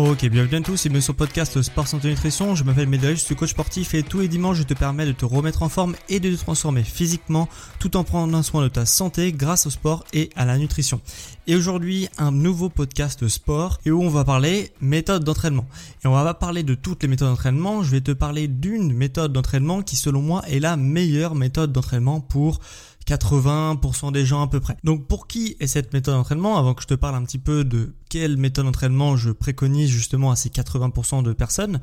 Ok, bienvenue à tous et bienvenue sur le podcast Sport Santé Nutrition. Je m'appelle Médéric, je suis coach sportif et tous les dimanches je te permets de te remettre en forme et de te transformer physiquement tout en prenant soin de ta santé grâce au sport et à la nutrition. Et aujourd'hui, un nouveau podcast sport et où on va parler méthode d'entraînement. Et on va pas parler de toutes les méthodes d'entraînement, je vais te parler d'une méthode d'entraînement qui selon moi est la meilleure méthode d'entraînement pour 80% des gens à peu près. Donc pour qui est cette méthode d'entraînement? Avant que je te parle un petit peu de quelle méthode d'entraînement je préconise justement à ces 80% de personnes,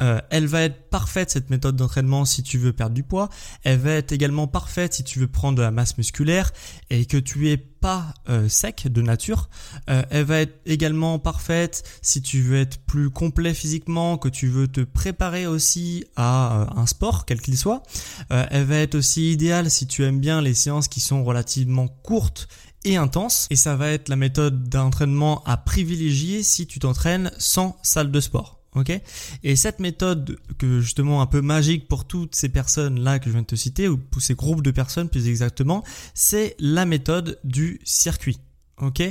euh, elle va être parfaite cette méthode d'entraînement si tu veux perdre du poids. Elle va être également parfaite si tu veux prendre de la masse musculaire et que tu es pas euh, sec de nature. Euh, elle va être également parfaite si tu veux être plus complet physiquement, que tu veux te préparer aussi à un sport quel qu'il soit. elle va être aussi idéale si tu aimes bien les séances qui sont relativement courtes et intense. Et ça va être la méthode d'entraînement à privilégier si tu t'entraînes sans salle de sport. Ok Et cette méthode que justement un peu magique pour toutes ces personnes là que je viens de te citer ou pour ces groupes de personnes plus exactement, c'est la méthode du circuit. Ok,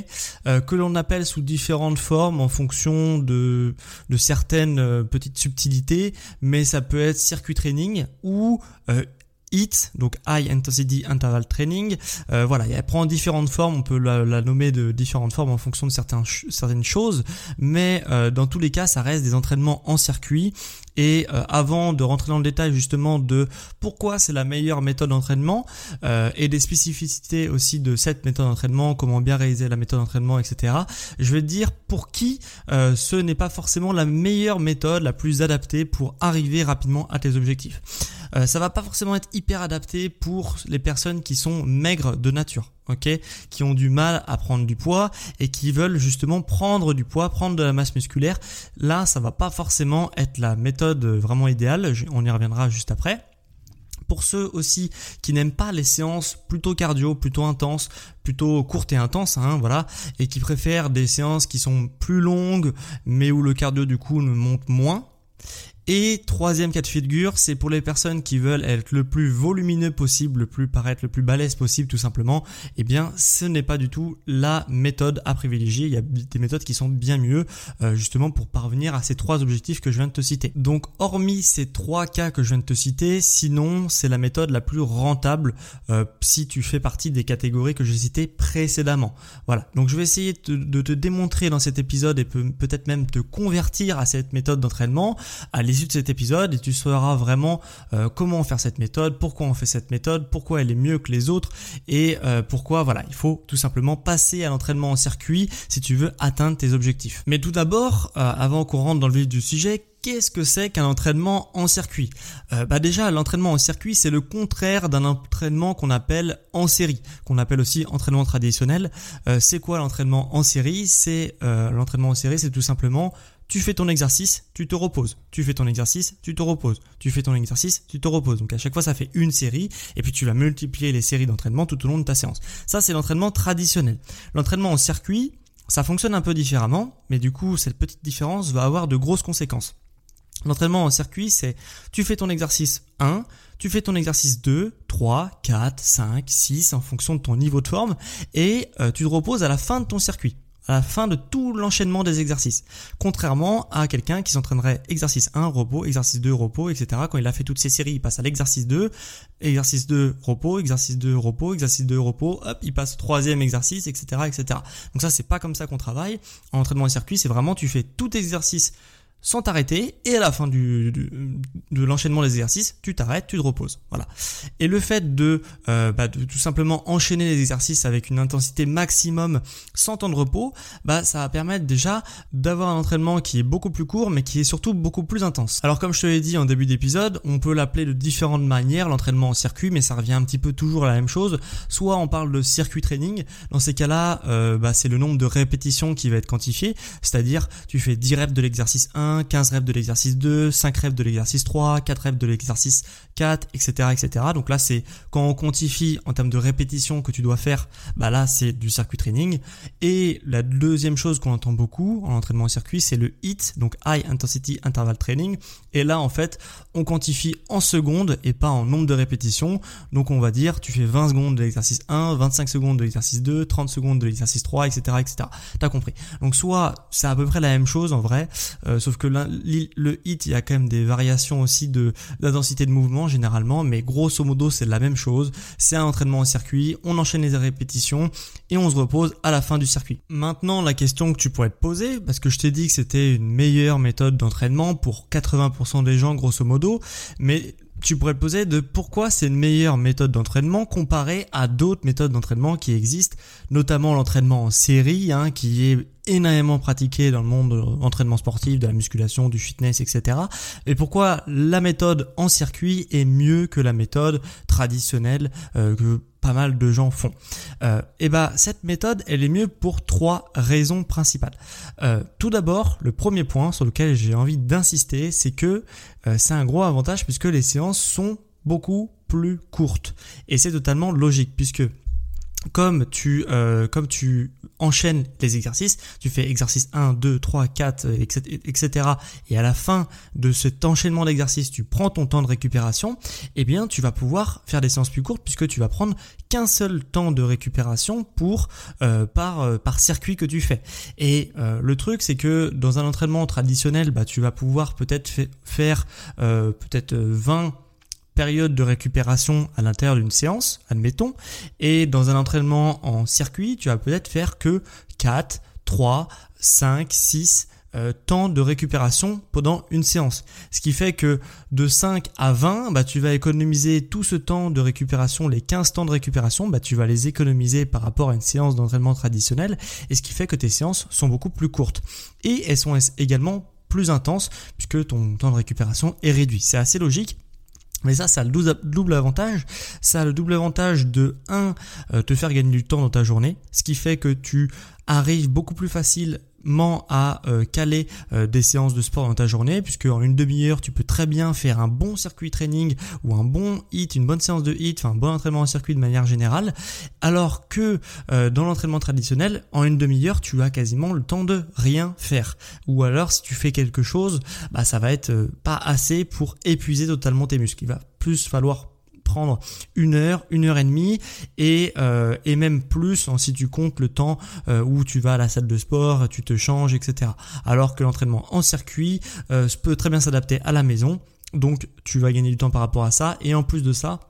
euh, que l'on appelle sous différentes formes en fonction de, de certaines euh, petites subtilités, mais ça peut être circuit training ou euh, HIT, donc High Intensity Interval Training. Euh, voilà, elle prend différentes formes, on peut la, nommer de différentes formes en fonction de certains, certaines choses, mais euh, dans tous les cas, ça reste des entraînements en circuit. Et euh, avant de rentrer dans le détail justement de pourquoi c'est la meilleure méthode d'entraînement et des spécificités aussi de cette méthode d'entraînement, comment bien réaliser la méthode d'entraînement, etc. Je vais te dire pour qui ce n'est pas forcément la meilleure méthode, la plus adaptée pour arriver rapidement à tes objectifs. Euh, ça va pas forcément être hyper adapté pour les personnes qui sont maigres de nature. qui ont du mal à prendre du poids et qui veulent justement prendre du poids, prendre de la masse musculaire. Là, ça va pas forcément être la méthode vraiment idéale. On y reviendra juste après pour ceux aussi qui n'aiment pas les séances plutôt cardio, plutôt intenses, plutôt courtes et intenses, hein, voilà, et qui préfèrent des séances qui sont plus longues, mais où le cardio du coup ne monte moins. Et troisième cas de figure, c'est pour les personnes qui veulent être le plus volumineux possible, le plus paraître le plus balèze possible tout simplement. Eh bien, ce n'est pas du tout la méthode à privilégier. Il y a des méthodes qui sont bien mieux euh, justement pour parvenir à ces trois objectifs que je viens de te citer. Donc, hormis ces trois cas que je viens de te citer, sinon c'est la méthode la plus rentable euh, si tu fais partie des catégories que j'ai citées précédemment. Voilà. Donc, je vais essayer de, te démontrer dans cet épisode et peut-être même te convertir à cette méthode d'entraînement à de cet épisode et tu sauras vraiment euh, comment faire cette méthode, pourquoi on fait cette méthode, pourquoi elle est mieux que les autres et euh, pourquoi voilà, il faut tout simplement passer à l'entraînement en circuit si tu veux atteindre tes objectifs. Mais tout d'abord, euh, avant qu'on rentre dans le vif du sujet, qu'est-ce que c'est qu'un entraînement en circuit? Bah déjà, l'entraînement en circuit, c'est le contraire d'un entraînement qu'on appelle en série, qu'on appelle aussi entraînement traditionnel. c'est quoi l'entraînement en série? C'est l'entraînement en série, c'est tout simplement tu fais ton exercice, tu te reposes. Tu fais ton exercice, tu te reposes. Tu fais ton exercice, tu te reposes. Donc à chaque fois, ça fait une série et puis tu vas multiplier les séries d'entraînement tout au long de ta séance. Ça, c'est l'entraînement traditionnel. L'entraînement en circuit, ça fonctionne un peu différemment, mais du coup, cette petite différence va avoir de grosses conséquences. L'entraînement en circuit, c'est tu fais ton exercice 1, tu fais ton exercice 2, 3, 4, 5, 6 en fonction de ton niveau de forme et euh, tu te reposes à la fin de ton circuit à la fin de tout l'enchaînement des exercices. Contrairement à quelqu'un qui s'entraînerait exercice 1, repos, exercice 2, repos, etc. Quand il a fait toutes ces séries, il passe à l'exercice 2, exercice 2, repos, exercice 2, repos, exercice 2, repos, hop, il passe au troisième exercice, etc., etc. Donc ça, c'est pas comme ça qu'on travaille. En entraînement de circuit, c'est vraiment, tu fais tout exercice sans t'arrêter et à la fin du, de l'enchaînement des exercices, tu t'arrêtes, tu te reposes. Voilà. Et le fait de, euh, bah, de tout simplement enchaîner les exercices avec une intensité maximum sans temps de repos, bah ça va permettre déjà d'avoir un entraînement qui est beaucoup plus court mais qui est surtout beaucoup plus intense. Alors comme je te l'ai dit en début d'épisode, on peut l'appeler de différentes manières l'entraînement en circuit mais ça revient un petit peu toujours à la même chose. Soit on parle de circuit training, dans ces cas-là, euh, bah, c'est le nombre de répétitions qui va être quantifié, c'est-à-dire tu fais 10 reps de l'exercice 1 15 rêves de l'exercice 2, 5 rêves de l'exercice 3, 4 rêves de l'exercice 4, etc., etc. Donc là, c'est quand on quantifie en termes de répétition que tu dois faire, bah là, c'est du circuit training. Et la deuxième chose qu'on entend beaucoup en entraînement en circuit, c'est le HIT, donc High Intensity Interval Training. Et là, en fait, on quantifie en secondes et pas en nombre de répétitions. Donc on va dire, tu fais 20 secondes de l'exercice 1, 25 secondes de l'exercice 2, 30 secondes de l'exercice 3, etc., etc. T'as compris. Donc soit c'est à peu près la même chose en vrai, euh, sauf que le, hit, il y a quand même des variations aussi de d'intensité de mouvement généralement, mais grosso modo c'est la même chose. C'est un entraînement en circuit, on enchaîne les répétitions et on se repose à la fin du circuit. Maintenant, la question que tu pourrais te poser, parce que je t'ai dit que c'était une meilleure méthode d'entraînement pour 80% des gens grosso modo, mais tu pourrais te poser de pourquoi c'est une meilleure méthode d'entraînement comparée à d'autres méthodes d'entraînement qui existent, notamment l'entraînement en série, hein, qui est énormément pratiqué dans le monde de l'entraînement sportif, de la musculation, du fitness, etc. Et pourquoi la méthode en circuit est mieux que la méthode traditionnelle euh, que pas mal de gens font. Euh, et bah cette méthode, elle est mieux pour trois raisons principales. Euh, tout d'abord, le premier point sur lequel j'ai envie d'insister, c'est que euh, c'est un gros avantage puisque les séances sont beaucoup plus courtes. Et c'est totalement logique puisque comme tu, euh, comme tu enchaînes les exercices, tu fais exercice 1, 2, 3, 4, etc. Et à la fin de cet enchaînement d'exercices, tu prends ton temps de récupération, eh bien tu vas pouvoir faire des séances plus courtes puisque tu vas prendre qu'un seul temps de récupération pour euh, par, euh, par circuit que tu fais. Et le truc c'est que dans un entraînement traditionnel, bah, tu vas pouvoir peut-être faire peut-être 20 période de récupération à l'intérieur d'une séance, admettons, et dans un entraînement en circuit, tu vas peut-être faire que 4, 3, 5, 6 temps de récupération pendant une séance. Ce qui fait que de 5 à 20, bah, tu vas économiser tout ce temps de récupération, les 15 temps de récupération, bah, tu vas les économiser par rapport à une séance d'entraînement traditionnelle, et ce qui fait que tes séances sont beaucoup plus courtes. Et elles sont également plus intenses puisque ton temps de récupération est réduit. C'est assez logique. Mais ça, ça a le double avantage. Ça a le double avantage de 1. Euh, te faire gagner du temps dans ta journée. Ce qui fait que tu arrives beaucoup plus facile à euh, caler euh, des séances de sport dans ta journée puisque en une demi-heure tu peux très bien faire un bon circuit training ou un bon hit, une bonne séance de hit, enfin un bon entraînement en circuit de manière générale. Alors que euh, dans l'entraînement traditionnel en une demi-heure tu as quasiment le temps de rien faire. Ou alors si tu fais quelque chose bah ça va être pas assez pour épuiser totalement tes muscles. Il va plus falloir prendre une heure, une heure et demie et, euh, et même plus si tu comptes le temps euh, où tu vas à la salle de sport, tu te changes, etc. Alors que l'entraînement en circuit euh, peut très bien s'adapter à la maison. Donc tu vas gagner du temps par rapport à ça et en plus de ça,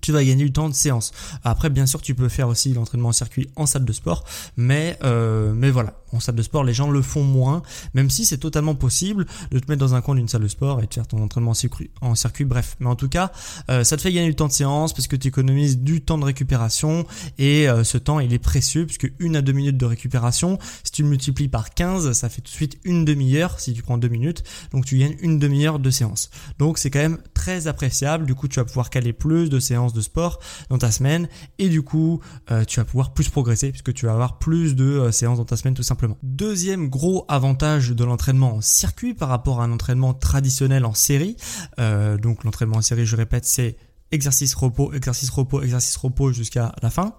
tu vas gagner du temps de séance. Après, bien sûr, tu peux faire aussi l'entraînement en circuit en salle de sport, mais euh, mais voilà, en salle de sport, les gens le font moins, même si c'est totalement possible de te mettre dans un coin d'une salle de sport et de faire ton entraînement en circuit. Bref, mais en tout cas, euh, ça te fait gagner du temps de séance parce que tu économises du temps de récupération et euh, ce temps il est précieux puisque une à deux minutes de récupération, si tu le multiplies par 15, ça fait tout de suite une demi-heure si tu prends deux minutes, donc tu gagnes une demi-heure de séance. Donc c'est quand même très appréciable. Du coup, tu vas pouvoir caler plus de séances de sport dans ta semaine et du coup euh, tu vas pouvoir plus progresser puisque tu vas avoir plus de séances dans ta semaine tout simplement. Deuxième gros avantage de l'entraînement en circuit par rapport à un entraînement traditionnel en série, euh, donc l'entraînement en série je répète c'est exercice repos, exercice repos, exercice repos jusqu'à la fin,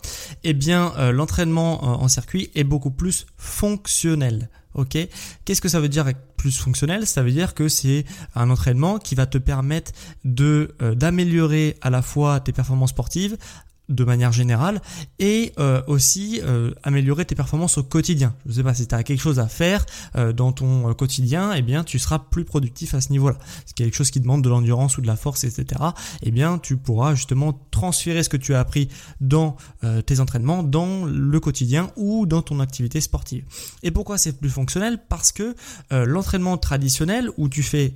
eh bien l'entraînement en circuit est beaucoup plus fonctionnel. Qu'est-ce que ça veut dire plus fonctionnel? Ça veut dire que c'est un entraînement qui va te permettre de d'améliorer à la fois tes performances sportives de manière générale et euh, aussi euh, améliorer tes performances au quotidien. Je ne sais pas si tu as quelque chose à faire euh, dans ton quotidien, eh bien tu seras plus productif à ce niveau-là. Si quelque chose qui demande de l'endurance ou de la force, etc., eh bien tu pourras justement transférer ce que tu as appris dans tes entraînements, dans le quotidien ou dans ton activité sportive. Et pourquoi c'est plus fonctionnel? Parce que l'entraînement traditionnel où tu fais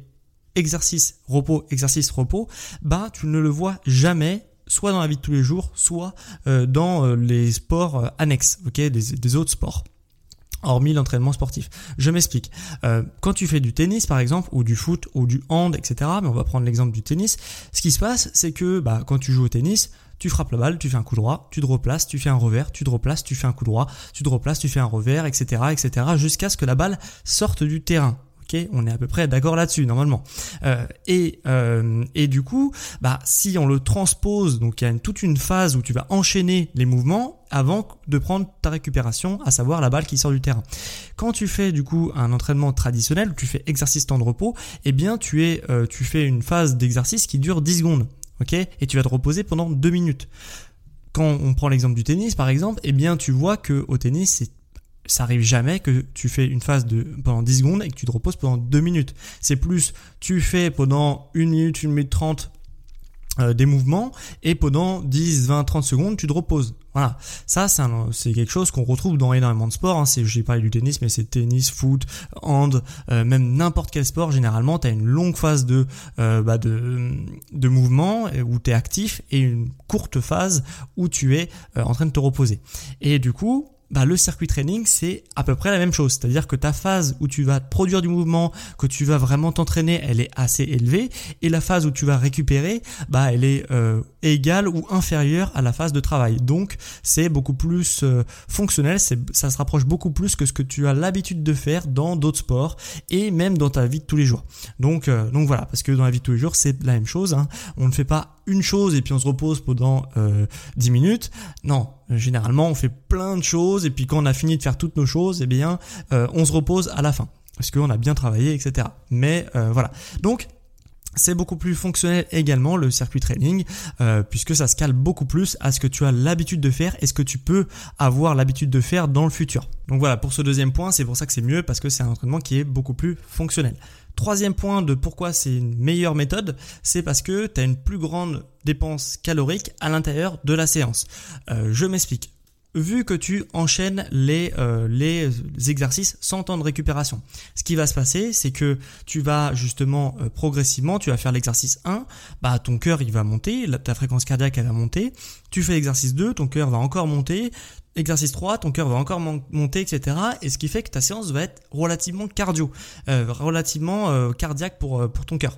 exercice, repos, exercice, repos, bah tu ne le vois jamais soit dans la vie de tous les jours, soit euh, dans euh, les sports euh, annexes, ok, des, autres sports hormis l'entraînement sportif. Je m'explique. quand tu fais du tennis par exemple, ou du foot, ou du hand, etc., mais on va prendre l'exemple du tennis, ce qui se passe, c'est que bah, quand tu joues au tennis, tu frappes la balle, tu fais un coup droit, tu te replaces, tu fais un revers, tu te replaces, tu fais un coup droit, tu te replaces, tu fais un revers, etc., etc., jusqu'à ce que la balle sorte du terrain on est à peu près d'accord là-dessus normalement. Euh, et, euh, et du coup, bah, si on le transpose, donc il y a toute une phase où tu vas enchaîner les mouvements avant de prendre ta récupération, à savoir la balle qui sort du terrain. Quand tu fais du coup un entraînement traditionnel, tu fais exercice temps de repos, eh bien tu euh, fais une phase d'exercice qui dure 10 secondes, et tu vas te reposer pendant 2 minutes quand on prend l'exemple du tennis par exemple, eh bien tu vois que au tennis c'est ça arrive jamais que tu fais une phase de pendant 10 secondes et que tu te reposes pendant 2 minutes. C'est plus tu fais pendant 1 minute, 1 minute 30 euh, des mouvements et pendant 10, 20, 30 secondes tu te reposes. Voilà, ça c'est quelque chose qu'on retrouve dans énormément de sports. Hein. J'ai parlé du tennis, mais c'est tennis, foot, hand, euh, même n'importe quel sport. Généralement, tu as une longue phase de, euh, bah de, de mouvement où tu es actif et une courte phase où tu es en train de te reposer. Et du coup, bah, le circuit training, c'est à peu près la même chose. C'est-à-dire que ta phase où tu vas produire du mouvement, que tu vas vraiment t'entraîner, elle est assez élevée. Et la phase où tu vas récupérer, bah, elle est euh, égale ou inférieure à la phase de travail. Donc, c'est beaucoup plus euh, fonctionnel. Ça se rapproche beaucoup plus que ce que tu as l'habitude de faire dans d'autres sports et même dans ta vie de tous les jours. Donc, euh, donc voilà, parce que dans la vie de tous les jours, c'est la même chose. Hein. On ne fait pas une chose et puis on se repose pendant euh, 10 minutes. Non, généralement on fait plein de choses et puis quand on a fini de faire toutes nos choses, eh bien euh, on se repose à la fin parce qu'on a bien travaillé, etc. Mais euh, voilà. Donc c'est beaucoup plus fonctionnel également le circuit training euh, puisque ça se cale beaucoup plus à ce que tu as l'habitude de faire et ce que tu peux avoir l'habitude de faire dans le futur. Donc voilà pour ce deuxième point, c'est pour ça que c'est mieux parce que c'est un entraînement qui est beaucoup plus fonctionnel. Troisième point de pourquoi c'est une meilleure méthode, c'est parce que tu as une plus grande dépense calorique à l'intérieur de la séance. Euh, je m'explique vu que tu enchaînes les, euh, les exercices sans temps de récupération. Ce qui va se passer, c'est que tu vas justement euh, progressivement, tu vas faire l'exercice 1, bah ton cœur il va monter, ta fréquence cardiaque elle va monter, tu fais l'exercice 2, ton cœur va encore monter, exercice 3, ton cœur va encore monter, etc. Et ce qui fait que ta séance va être relativement cardio, euh, relativement cardiaque pour, pour ton cœur.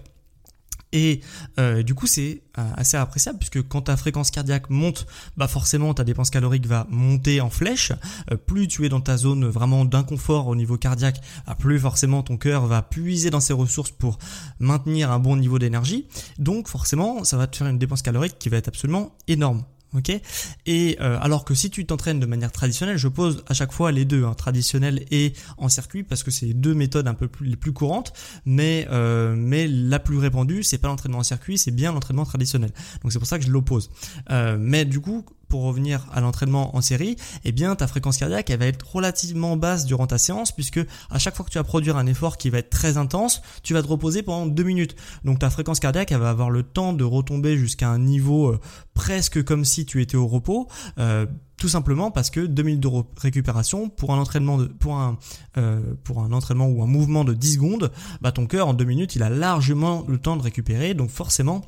Et euh, du coup, c'est euh, assez appréciable puisque quand ta fréquence cardiaque monte, bah forcément ta dépense calorique va monter en flèche. Euh, plus tu es dans ta zone vraiment d'inconfort au niveau cardiaque, bah, plus forcément ton cœur va puiser dans ses ressources pour maintenir un bon niveau d'énergie. Donc forcément, ça va te faire une dépense calorique qui va être absolument énorme ok? Et euh, alors que si tu t'entraînes de manière traditionnelle, je pose à chaque fois les deux, hein, traditionnel et en circuit, parce que c'est les deux méthodes un peu plus, les plus courantes, mais euh, mais la plus répandue, c'est pas l'entraînement en circuit, c'est bien l'entraînement traditionnel. Donc c'est pour ça que je l'oppose. Euh, mais du coup, pour revenir à l'entraînement en série, eh bien ta fréquence cardiaque elle va être relativement basse durant ta séance puisque à chaque fois que tu vas produire un effort qui va être très intense, tu vas te reposer pendant deux minutes. Donc ta fréquence cardiaque elle va avoir le temps de retomber jusqu'à un niveau euh, presque comme si tu étais au repos. Euh, tout simplement parce que deux minutes de récupération pour un entraînement de, pour un euh, pour un entraînement ou un mouvement de 10 secondes, bah ton cœur en deux minutes il a largement le temps de récupérer donc forcément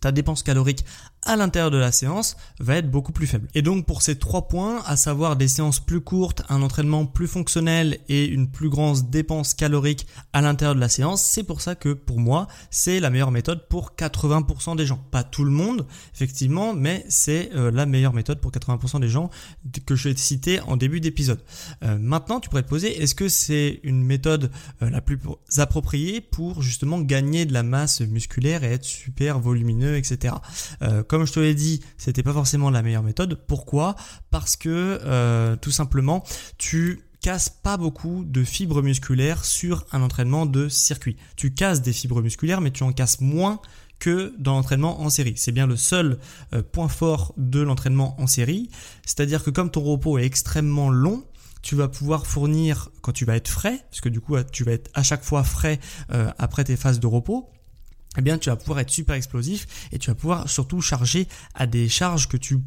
ta dépense calorique à l'intérieur de la séance va être beaucoup plus faible. Et donc pour ces trois points, à savoir des séances plus courtes, un entraînement plus fonctionnel et une plus grande dépense calorique à l'intérieur de la séance, c'est pour ça que pour moi, c'est la meilleure méthode pour 80% des gens. Pas tout le monde, effectivement, mais c'est euh, la meilleure méthode pour 80% des gens que je vais citer en début d'épisode. Euh, maintenant, tu pourrais te poser, est-ce que c'est une méthode euh, la plus appropriée pour justement gagner de la masse musculaire et être super volumineux, etc comme je te l'ai dit, c'était pas forcément la meilleure méthode. Pourquoi? Parce que euh, tout simplement, tu casses pas beaucoup de fibres musculaires sur un entraînement de circuit. Tu casses des fibres musculaires, mais tu en casses moins que dans l'entraînement en série. C'est bien le seul euh, point fort de l'entraînement en série. C'est-à-dire que comme ton repos est extrêmement long, tu vas pouvoir fournir quand tu vas être frais, parce que du coup tu vas être à chaque fois frais euh, après tes phases de repos, eh bien tu vas pouvoir être super explosif et tu vas pouvoir surtout charger à des charges que tu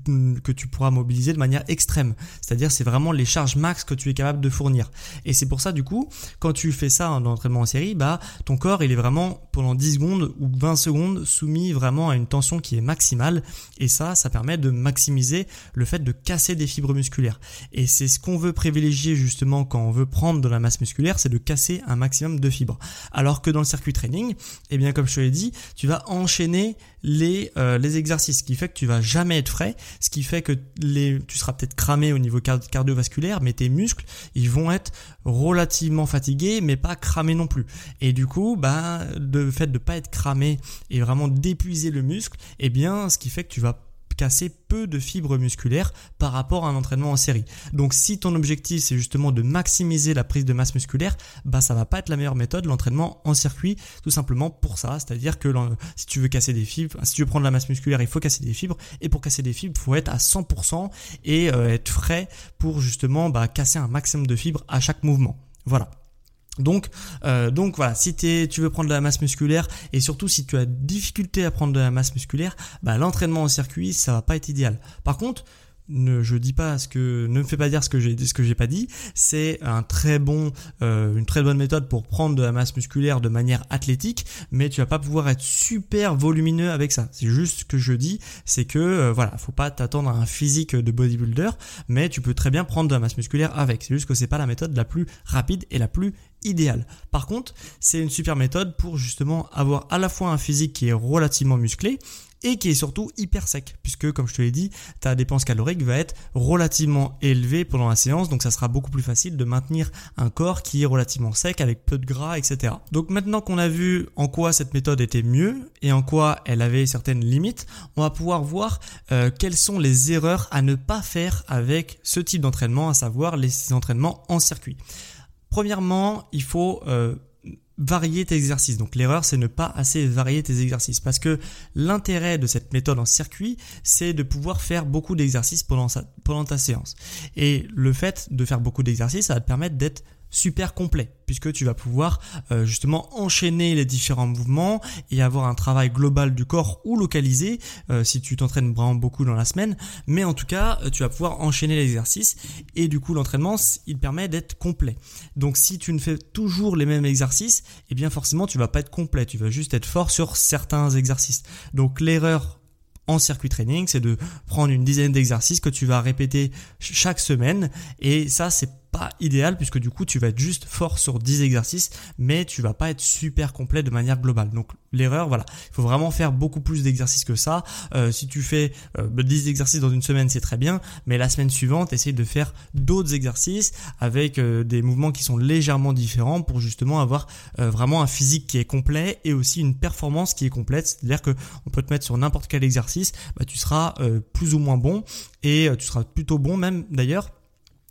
que tu pourras mobiliser de manière extrême. C'est-à-dire c'est vraiment les charges max que tu es capable de fournir. Et c'est pour ça du coup, quand tu fais ça dans l'entraînement en série, bah ton corps, il est vraiment pendant 10 secondes ou 20 secondes soumis vraiment à une tension qui est maximale et ça ça permet de maximiser le fait de casser des fibres musculaires. Et c'est ce qu'on veut privilégier justement quand on veut prendre de la masse musculaire, c'est de casser un maximum de fibres. Alors que dans le circuit training, eh bien comme je te l'ai dit tu vas enchaîner les, euh, les exercices, ce qui fait que tu vas jamais être frais, ce qui fait que tu seras peut-être cramé au niveau cardiovasculaire, mais tes muscles, ils vont être relativement fatigués, mais pas cramés non plus. Et du coup, bah, le fait de pas être cramé et vraiment d'épuiser le muscle, eh bien, ce qui fait que tu vas casser peu de fibres musculaires par rapport à un entraînement en série. Donc si ton objectif c'est justement de maximiser la prise de masse musculaire, bah ça va pas être la meilleure méthode l'entraînement en circuit tout simplement pour ça, c'est-à-dire que si tu veux casser des fibres, si tu veux prendre la masse musculaire, il faut casser des fibres et pour casser des fibres, il faut être à 100% et euh, être frais pour justement bah, casser un maximum de fibres à chaque mouvement. Voilà. Donc, euh, donc voilà, si tu veux prendre de la masse musculaire et surtout si tu as difficulté à prendre de la masse musculaire, bah, l'entraînement en circuit, ça va pas être idéal. Par contre, ne je dis pas ce que ne me fais pas dire ce que j'ai ce que j'ai pas dit c'est un très bon euh, une très bonne méthode pour prendre de la masse musculaire de manière athlétique mais tu vas pas pouvoir être super volumineux avec ça c'est juste ce que je dis c'est que euh, voilà faut pas t'attendre à un physique de bodybuilder mais tu peux très bien prendre de la masse musculaire avec c'est juste que c'est pas la méthode la plus rapide et la plus idéale par contre c'est une super méthode pour justement avoir à la fois un physique qui est relativement musclé et qui est surtout hyper sec puisque comme je te l'ai dit ta dépense calorique va être relativement élevée pendant la séance donc ça sera beaucoup plus facile de maintenir un corps qui est relativement sec avec peu de gras etc. Donc maintenant qu'on a vu en quoi cette méthode était mieux et en quoi elle avait certaines limites on va pouvoir voir euh, quelles sont les erreurs à ne pas faire avec ce type d'entraînement à savoir les entraînements en circuit. Premièrement, il faut euh, varier tes exercices. Donc l'erreur, c'est ne pas assez varier tes exercices. Parce que l'intérêt de cette méthode en circuit, c'est de pouvoir faire beaucoup d'exercices pendant, pendant ta séance. Et le fait de faire beaucoup d'exercices, ça va te permettre d'être super complet puisque tu vas pouvoir euh, justement enchaîner les différents mouvements et avoir un travail global du corps ou localisé euh, si tu t'entraînes vraiment beaucoup dans la semaine. Mais en tout cas euh, tu vas pouvoir enchaîner l'exercice et du coup l'entraînement il permet d'être complet. Donc si tu ne fais toujours les mêmes exercices et eh bien forcément tu vas pas être complet. Tu vas juste être fort sur certains exercices. Donc l'erreur en circuit training, c'est de prendre une dizaine d'exercices que tu vas répéter chaque semaine. Et ça c'est pas idéal puisque du coup tu vas être juste fort sur 10 exercices mais tu vas pas être super complet de manière globale. Donc l'erreur voilà, il faut vraiment faire beaucoup plus d'exercices que ça. Euh, si tu fais 10 euh, exercices dans une semaine c'est très bien mais la semaine suivante essaye de faire d'autres exercices avec euh, des mouvements qui sont légèrement différents pour justement avoir vraiment un physique qui est complet et aussi une performance qui est complète. C'est-à-dire que on peut te mettre sur n'importe quel exercice, bah, tu seras plus ou moins bon et tu seras plutôt bon même d'ailleurs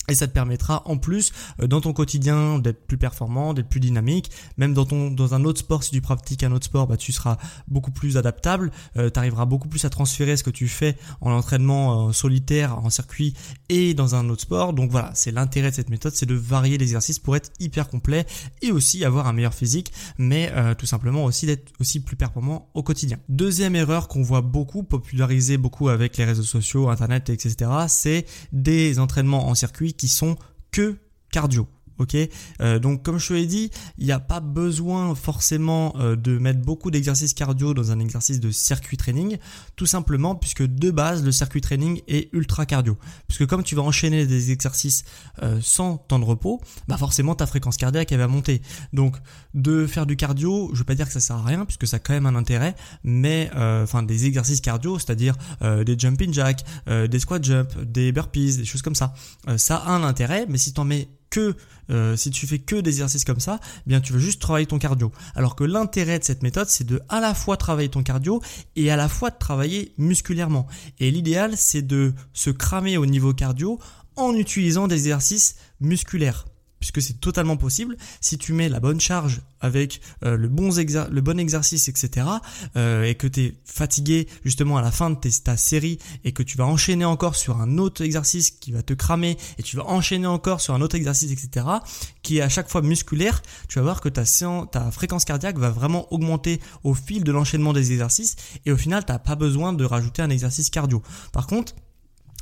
et ça te permettra en plus euh, dans ton quotidien d'être plus performant, d'être plus dynamique. Même dans ton dans un autre sport, si tu pratiques un autre sport, bah tu seras beaucoup plus adaptable. Euh, tu arriveras beaucoup plus à transférer ce que tu fais en entraînement euh, solitaire, en circuit et dans un autre sport. Donc voilà, c'est l'intérêt de cette méthode, c'est de varier l'exercice pour être hyper complet et aussi avoir un meilleur physique, mais tout simplement aussi d'être aussi plus performant au quotidien. Deuxième erreur qu'on voit beaucoup populariser beaucoup avec les réseaux sociaux, internet, etc. C'est des entraînements en circuit qui sont que cardio. Ok, euh, donc comme je te l'ai dit, il n'y a pas besoin forcément euh, de mettre beaucoup d'exercices cardio dans un exercice de circuit training, tout simplement puisque de base le circuit training est ultra cardio. Puisque comme tu vas enchaîner des exercices euh, sans temps de repos, bah forcément ta fréquence cardiaque elle va monter. Donc de faire du cardio, je veux pas dire que ça sert à rien puisque ça a quand même un intérêt, mais enfin des exercices cardio, c'est-à-dire des jumping jacks, des squat jump, des burpees, des choses comme ça, ça a un intérêt, mais si tu en mets que euh, si tu fais que des exercices comme ça, eh bien tu veux juste travailler ton cardio. Alors que l'intérêt de cette méthode, c'est de à la fois travailler ton cardio et à la fois de travailler musculairement. Et l'idéal, c'est de se cramer au niveau cardio en utilisant des exercices musculaires. Puisque c'est totalement possible. Si tu mets la bonne charge avec euh, le, bon le bon exercice, etc., euh, et que tu fatigué justement à la fin de ta série et que tu vas enchaîner encore sur un autre exercice qui va te cramer et tu vas enchaîner encore sur un autre exercice, etc., qui est à chaque fois musculaire, tu vas voir que ta, ta fréquence cardiaque va vraiment augmenter au fil de l'enchaînement des exercices et au final, tu n'as pas besoin de rajouter un exercice cardio. Par contre,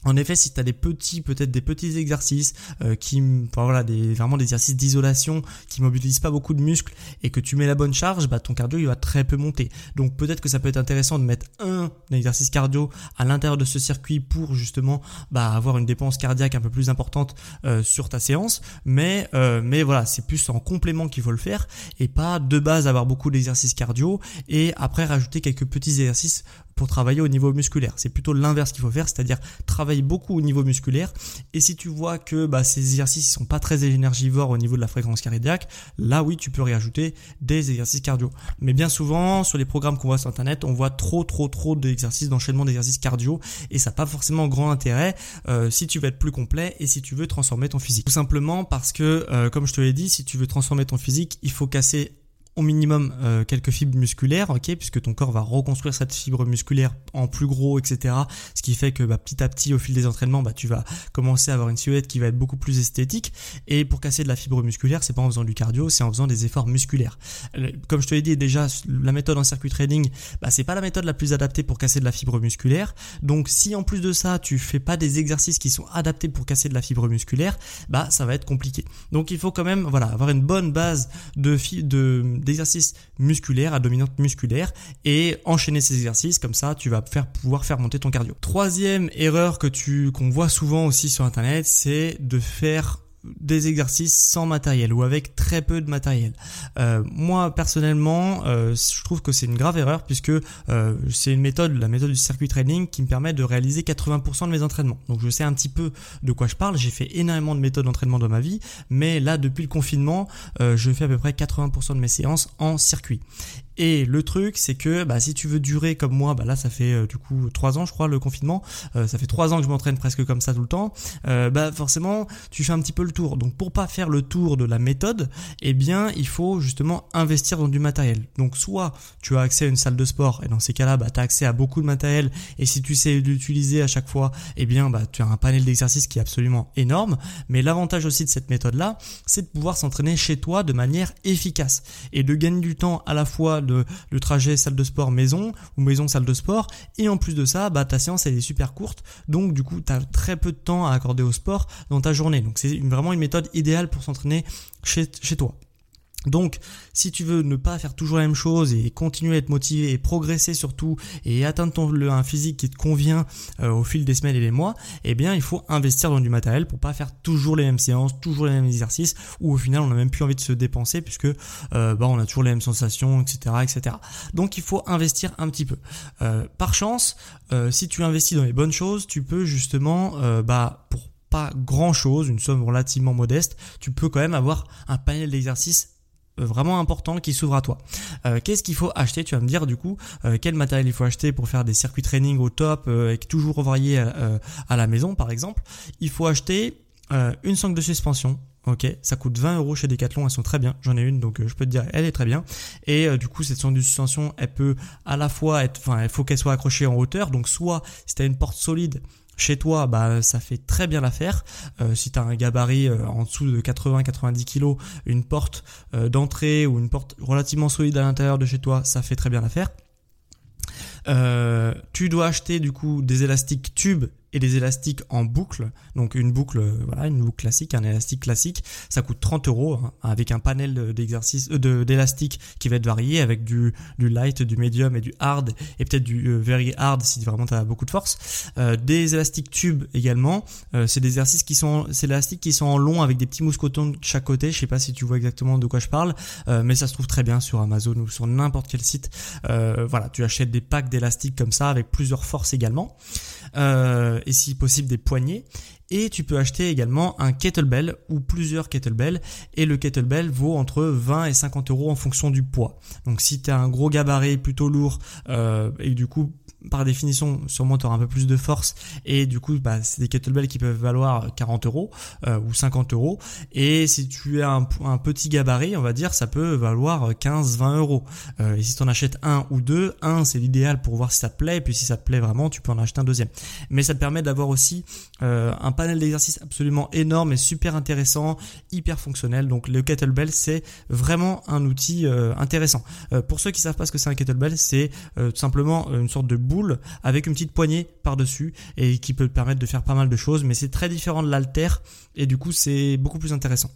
en effet, si tu as des petits, peut-être des petits exercices euh, qui, voilà, des, vraiment des exercices d'isolation qui mobilisent pas beaucoup de muscles et que tu mets la bonne charge, bah ton cardio il va très peu monter. Donc peut-être que ça peut être intéressant de mettre un exercice cardio à l'intérieur de ce circuit pour justement bah, avoir une dépense cardiaque un peu plus importante euh, sur ta séance. Mais euh, mais voilà, c'est plus en complément qu'il faut le faire et pas de base avoir beaucoup d'exercices cardio et après rajouter quelques petits exercices pour travailler au niveau musculaire. C'est plutôt l'inverse qu'il faut faire, c'est-à-dire travailler beaucoup au niveau musculaire. Et si tu vois que bah, ces exercices ne sont pas très énergivores au niveau de la fréquence cardiaque, là oui, tu peux réajouter des exercices cardio. Mais bien souvent, sur les programmes qu'on voit sur Internet, on voit trop, trop, trop d'exercices, d'enchaînement d'exercices cardio, et ça n'a pas forcément grand intérêt euh, si tu veux être plus complet et si tu veux transformer ton physique. Tout simplement parce que, euh, comme je te l'ai dit, si tu veux transformer ton physique, il faut casser au minimum euh, quelques fibres musculaires, ok, puisque ton corps va reconstruire cette fibre musculaire en plus gros, etc. Ce qui fait que bah, petit à petit, au fil des entraînements, bah, tu vas commencer à avoir une silhouette qui va être beaucoup plus esthétique. Et pour casser de la fibre musculaire, c'est pas en faisant du cardio, c'est en faisant des efforts musculaires. Comme je te l'ai dit déjà, la méthode en circuit trading, bah, c'est pas la méthode la plus adaptée pour casser de la fibre musculaire. Donc si en plus de ça, tu fais pas des exercices qui sont adaptés pour casser de la fibre musculaire, bah ça va être compliqué. Donc il faut quand même voilà avoir une bonne base de, de d'exercices musculaires à dominante musculaire et enchaîner ces exercices comme ça tu vas pouvoir faire monter ton cardio. Troisième erreur que tu qu'on voit souvent aussi sur internet, c'est de faire des exercices sans matériel ou avec très peu de matériel. Euh, moi personnellement, euh, je trouve que c'est une grave erreur puisque euh, c'est une méthode, la méthode du circuit training, qui me permet de réaliser 80% de mes entraînements. Donc je sais un petit peu de quoi je parle. J'ai fait énormément de méthodes d'entraînement dans ma vie, mais là depuis le confinement, je fais à peu près 80% de mes séances en circuit. Et le truc, c'est que bah, si tu veux durer comme moi, bah, là ça fait euh, du coup trois ans, je crois, le confinement. Euh, ça fait trois ans que je m'entraîne presque comme ça tout le temps. Euh, bah forcément, tu fais un petit peu le tour. Donc pour pas faire le tour de la méthode, eh bien il faut justement investir dans du matériel. Donc soit tu as accès à une salle de sport et dans ces cas-là, bah, tu as accès à beaucoup de matériel. Et si tu sais l'utiliser à chaque fois, eh bien bah, tu as un panel d'exercices qui est absolument énorme. Mais l'avantage aussi de cette méthode-là, c'est de pouvoir s'entraîner chez toi de manière efficace et de gagner du temps à la fois de, le trajet salle de sport maison ou maison salle de sport. Et en plus de ça, bah, ta séance elle est super courte. Donc du coup, tu très peu de temps à accorder au sport dans ta journée. Donc c'est vraiment une méthode idéale pour s'entraîner chez, chez toi. Donc, si tu veux ne pas faire toujours la même chose et continuer à être motivé et progresser surtout et atteindre un physique qui te convient euh, au fil des semaines et des mois, eh bien, il faut investir dans du matériel pour pas faire toujours les mêmes séances, toujours les mêmes exercices, où au final, on n'a même plus envie de se dépenser puisque euh, bah, on a toujours les mêmes sensations, etc., etc. Donc, il faut investir un petit peu. Euh, par chance, si tu investis dans les bonnes choses, tu peux justement, bah, pour pas grand chose, une somme relativement modeste, tu peux quand même avoir un panel d'exercices vraiment important qui s'ouvre à toi. Euh, Qu'est-ce qu'il faut acheter Tu vas me dire du coup euh, quel matériel il faut acheter pour faire des circuits training au top euh, et toujours variés à la maison par exemple. Il faut acheter une sangle de suspension. Ok, ça coûte 20 euros chez Decathlon, elles sont très bien. J'en ai une, donc je peux te dire, elle est très bien. Et du coup, cette sangle de suspension, elle peut à la fois être, enfin, il faut qu'elle soit accrochée en hauteur. Donc soit si tu as une porte solide, chez toi, bah ça fait très bien l'affaire. Euh, si tu un gabarit euh, en dessous de 80-90 kg, une porte euh, d'entrée ou une porte relativement solide à l'intérieur de chez toi, ça fait très bien l'affaire. tu dois acheter du coup des élastiques tubes et des élastiques en boucle. Donc une boucle, euh, voilà, une boucle classique, un élastique classique, ça coûte 30 euros hein, avec un panel d'exercice, euh, d'élastique qui va être varié avec du, du light, du medium et du hard et peut-être du euh, very hard si vraiment tu as beaucoup de force. des élastiques tubes également. c'est des exercices qui sont, c'est élastiques qui sont en long avec des petits mousquetons de chaque côté. Je sais pas si tu vois exactement de quoi je parle, mais ça se trouve très bien sur Amazon ou sur n'importe quel site. voilà, tu achètes des packs d'élastiques comme ça avec plusieurs forces également. Et si possible des poignées. Et tu peux acheter également un kettlebell ou plusieurs kettlebells. Et le kettlebell vaut entre 20 et 50 euros en fonction du poids. Donc si tu un gros gabarit plutôt lourd et du coup par définition, sûrement tu auras un peu plus de force et du coup, bah, c'est des kettlebells qui peuvent valoir 40 euros euh, ou 50 euros. Et si tu as un, petit gabarit, on va dire, ça peut valoir 15-20 euros. Euh, et si tu en achètes un ou deux, un c'est l'idéal pour voir si ça te plaît, et puis si ça te plaît vraiment, tu peux en acheter un deuxième. Mais ça te permet d'avoir aussi euh, un panel d'exercices absolument énorme et super intéressant, hyper fonctionnel. Donc le kettlebell, c'est vraiment un outil intéressant. pour ceux qui savent pas ce que c'est un kettlebell, c'est tout simplement une sorte de boule avec une petite poignée par-dessus et qui peut permettre de faire pas mal de choses, mais c'est très différent de l'alter et du coup c'est beaucoup plus intéressant.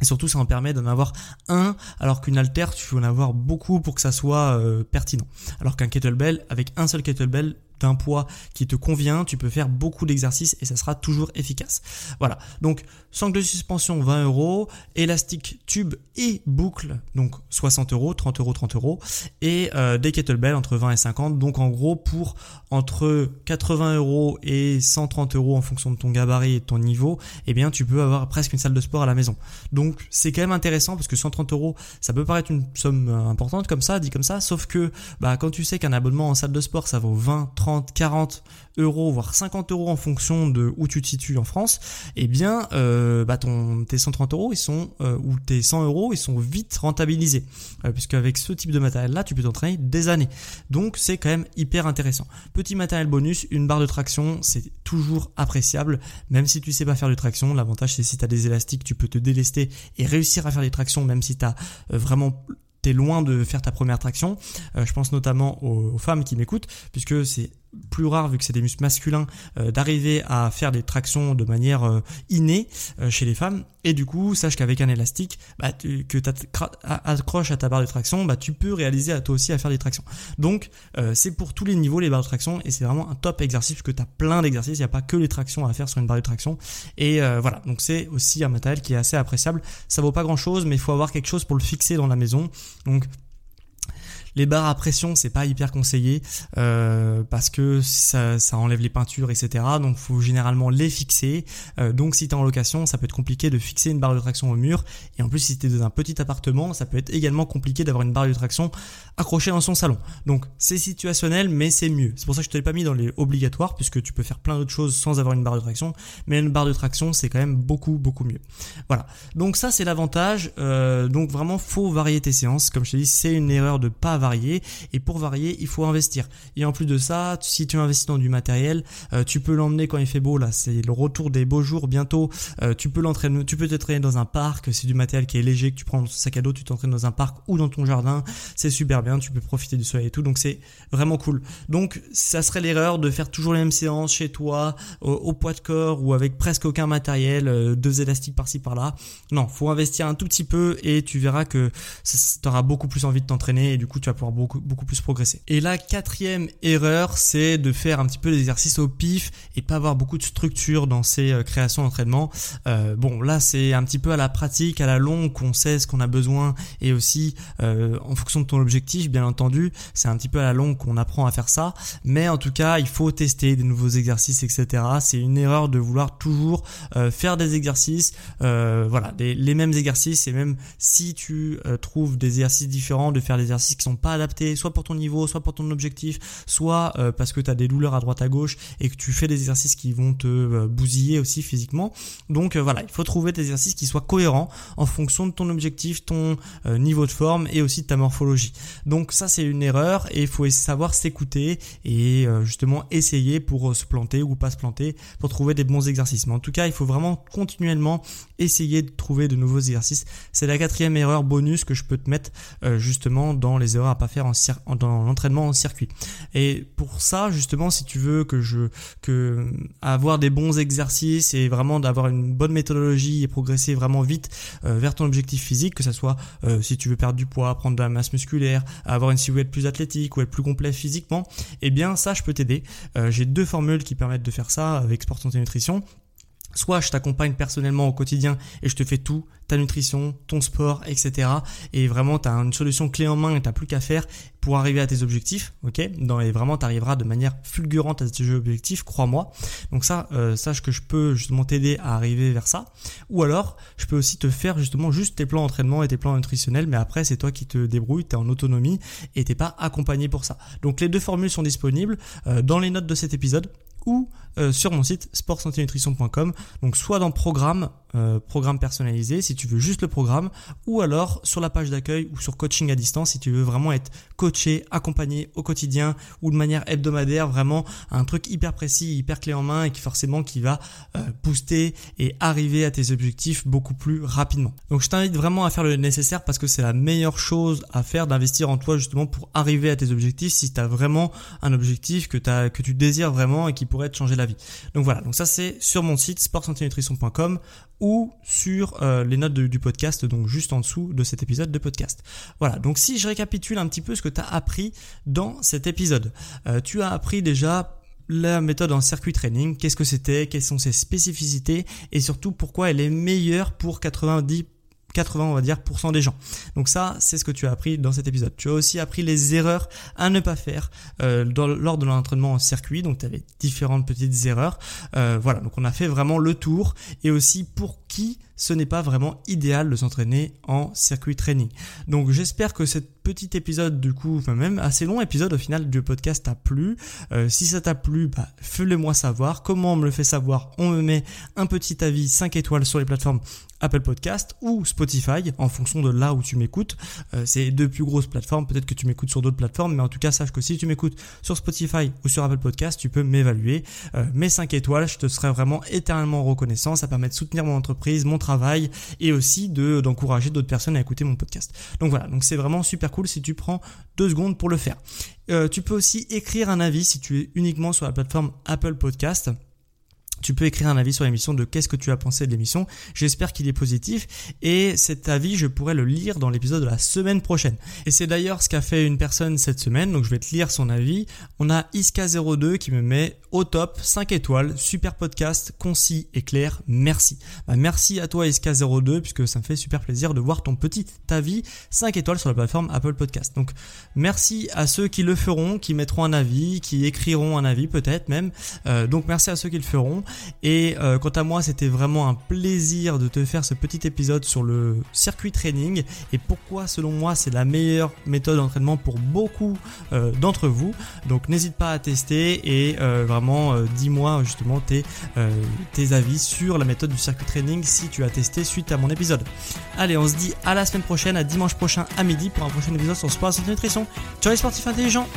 Et surtout, ça en permet d'en avoir un, alors qu'une alter, tu veux en avoir beaucoup pour que ça soit euh, pertinent. Alors qu'un kettlebell, avec un seul kettlebell, d'un poids qui te convient, tu peux faire beaucoup d'exercices et ça sera toujours efficace. Voilà. Donc, sangle de suspension 20 euros, élastique tube et boucle, donc 60 euros, 30 euros, 30 euros, et euh, des kettlebells entre 20 et 50. Donc, en gros, pour entre 80 euros et 130 euros en fonction de ton gabarit et de ton niveau, eh bien, tu peux avoir presque une salle de sport à la maison. Donc, c'est quand même intéressant parce que 130 euros, ça peut paraître une somme euh, importante comme ça, dit comme ça, sauf que, bah, quand tu sais qu'un abonnement en salle de sport, ça vaut 20, 30, 30, 40 euros, voire 50 euros en fonction de où tu te situes en France, eh bien, euh, bah ton, tes 130 euros, ils sont, euh, ou tes 100 euros, ils sont vite rentabilisés. Euh, puisque avec ce type de matériel-là, tu peux t'entraîner des années. Donc, c'est quand même hyper intéressant. Petit matériel bonus, une barre de traction, c'est toujours appréciable. Même si tu sais pas faire de traction, l'avantage c'est si tu as des élastiques, tu peux te délester et réussir à faire des tractions, même si tu as euh, vraiment t'es loin de faire ta première traction. Euh, je pense notamment aux, femmes qui m'écoutent, puisque c'est plus rare vu que c'est des muscles masculins euh, d'arriver à faire des tractions de manière euh, innée chez les femmes. Et du coup sache qu'avec un élastique bah, que tu accroches à ta barre de traction bah, tu peux réaliser à toi aussi à faire des tractions. Donc c'est pour tous les niveaux les barres de traction et c'est vraiment un top exercice parce que tu as plein d'exercices il n'y a pas que les tractions à faire sur une barre de traction. Et voilà. Donc c'est aussi un matériel qui est assez appréciable. Ça vaut pas grand chose mais il faut avoir quelque chose pour le fixer dans la maison. Donc les barres à pression, c'est pas hyper conseillé euh, parce que ça, enlève les peintures, etc. Donc faut généralement les fixer. Euh, donc si tu es en location, ça peut être compliqué de fixer une barre de traction au mur. Et en plus, si tu es dans un petit appartement, ça peut être également compliqué d'avoir une barre de traction accrochée dans son salon. Donc c'est situationnel, mais c'est mieux. C'est pour ça que je te l'ai pas mis dans les obligatoires puisque tu peux faire plein d'autres choses sans avoir une barre de traction. Mais une barre de traction, c'est quand même beaucoup beaucoup mieux. Voilà. Donc ça c'est l'avantage. Euh, donc vraiment faut varier tes séances. Comme je te dis, c'est une erreur de pas varier et pour varier, il faut investir. Et en plus de ça, si tu investis dans du matériel, euh, tu peux l'emmener quand il fait beau. Là, c'est le retour des beaux jours bientôt. Euh, tu peux l'entraîner, tu peux t'entraîner dans un parc. C'est du matériel qui est léger que tu prends dans ton sac à dos. Tu t'entraînes dans un parc ou dans ton jardin. C'est super bien. Tu peux profiter du soleil et tout. Donc c'est vraiment cool. Donc ça serait l'erreur de faire toujours les mêmes séances chez toi, au, poids de corps ou avec presque aucun matériel, euh, deux élastiques par-ci par-là. Non, faut investir un tout petit peu et tu verras que tu auras beaucoup plus envie de t'entraîner et du coup tu pouvoir beaucoup, beaucoup plus progresser. Et la quatrième erreur, c'est de faire un petit peu d'exercice au pif et pas avoir beaucoup de structure dans ces euh, créations d'entraînement. Euh, bon, là, c'est un petit peu à la pratique, à la longue, qu'on sait ce qu'on a besoin et aussi euh, en fonction de ton objectif, bien entendu. C'est un petit peu à la longue qu'on apprend à faire ça. Mais en tout cas, il faut tester des nouveaux exercices, etc. C'est une erreur de vouloir toujours faire des exercices, voilà, les mêmes exercices et même si tu trouves des exercices différents, de faire des exercices qui sont pas adapté, soit pour ton niveau, soit pour ton objectif, soit euh, parce que tu as des douleurs à droite à gauche et que tu fais des exercices qui vont te euh, bousiller aussi physiquement. Donc euh, voilà, il faut trouver des exercices qui soient cohérents en fonction de ton objectif, ton niveau de forme et aussi de ta morphologie. Donc ça c'est une erreur et il faut savoir s'écouter et justement essayer pour se planter ou pas se planter pour trouver des bons exercices. Mais en tout cas, il faut vraiment continuellement essayer de trouver de nouveaux exercices. C'est la quatrième erreur bonus que je peux te mettre justement dans les erreurs à pas faire en, dans l'entraînement en circuit. Et pour ça, justement, si tu veux que je que avoir des bons exercices et vraiment d'avoir une bonne méthodologie et progresser vraiment vite euh, vers ton objectif physique, que ça soit euh, si tu veux perdre du poids, prendre de la masse musculaire, avoir une silhouette plus athlétique ou être plus complet physiquement, eh bien ça, je peux t'aider. Euh, j'ai deux formules qui permettent de faire ça avec Sport Santé Nutrition Soit je t'accompagne personnellement au quotidien et je te fais tout, ta nutrition, ton sport, etc. Et vraiment, tu as une solution clé en main et tu plus qu'à faire pour arriver à tes objectifs, ok? Et vraiment, tu arriveras de manière fulgurante à tes objectifs, crois-moi. Donc ça, euh, sache que je peux justement t'aider à arriver vers ça. Ou alors, je peux aussi te faire justement juste tes plans d'entraînement et tes plans nutritionnels, mais après, c'est toi qui te débrouilles, tu en autonomie et t'es pas accompagné pour ça. Donc les deux formules sont disponibles euh, dans les notes de cet épisode ou euh, sur mon site sportsanténutrition.com. Donc soit dans programme, euh, programme personnalisé si tu veux juste le programme, ou alors sur la page d'accueil ou sur coaching à distance si tu veux vraiment être coaché, accompagné au quotidien ou de manière hebdomadaire, vraiment un truc hyper précis, hyper clé en main et qui forcément qui va euh, booster et arriver à tes objectifs beaucoup plus rapidement. Donc je t'invite vraiment à faire le nécessaire parce que c'est la meilleure chose à faire d'investir en toi justement pour arriver à tes objectifs si tu as vraiment un objectif que, as, que tu désires vraiment et qui pourrait te changer la vie. Donc voilà, donc ça c'est sur mon site sportsanténutrition.com ou sur euh, les notes du podcast, donc juste en dessous de cet épisode de podcast. Voilà, donc si je récapitule un petit peu ce que tu as appris dans cet épisode. Euh, tu as appris déjà la méthode en circuit training, qu'est-ce que c'était, quelles sont ses spécificités et surtout pourquoi elle est meilleure pour 90 80 on va dire des gens. Donc ça, c'est ce que tu as appris dans cet épisode. Tu as aussi appris les erreurs à ne pas faire euh, lors de l'entraînement en circuit. Donc tu avais différentes petites erreurs. Euh, voilà, donc on a fait vraiment le tour et aussi pour qui ce n'est pas vraiment idéal de s'entraîner en circuit training. Donc j'espère que cet petit épisode du coup, enfin même assez long épisode au final du podcast t'a plu. Euh, si ça t'a plu, bah, fais-le moi savoir. Comment on me le fait savoir? On me met un petit avis 5 étoiles sur les plateformes Apple Podcast ou Spotify en fonction de là où tu m'écoutes. Euh, c'est deux plus grosses plateformes. Peut-être que tu m'écoutes sur d'autres plateformes, mais en tout cas sache que si tu m'écoutes sur Spotify ou sur Apple Podcast, tu peux m'évaluer. Euh, mes 5 étoiles, je te serai vraiment éternellement reconnaissant. Ça permet de soutenir mon entreprise, mon travail et aussi de d'encourager d'autres personnes à écouter mon podcast. Donc voilà, c'est vraiment super cool si tu prends deux secondes pour le faire. Euh, tu peux aussi écrire un avis si tu es uniquement sur la plateforme Apple Podcast tu peux écrire un avis sur l'émission de qu'est-ce que tu as pensé de l'émission. J'espère qu'il est positif et cet avis, je pourrais le lire dans l'épisode de la semaine prochaine. Et c'est d'ailleurs ce qu'a fait une personne cette semaine, donc je vais te lire son avis. On a Iska02 qui me met au top, 5 étoiles, super podcast, concis et clair, merci. Bah, merci à toi Iska02 puisque ça me fait super plaisir de voir ton petit avis 5 étoiles sur la plateforme Apple Podcast. Donc merci à ceux qui le feront, qui mettront un avis, qui écriront un avis peut-être même. Euh, donc merci à ceux qui le feront. Et euh, quant à moi, c'était vraiment un plaisir de te faire ce petit épisode sur le circuit training et pourquoi selon moi c'est la meilleure méthode d'entraînement pour beaucoup euh, d'entre vous. Donc n'hésite pas à tester et euh, vraiment dis-moi justement tes, tes avis sur la méthode du circuit training si tu as testé suite à mon épisode. Allez, on se dit à la semaine prochaine, à dimanche prochain à midi pour un prochain épisode sur Sport et Nutrition. Ciao les sportifs intelligents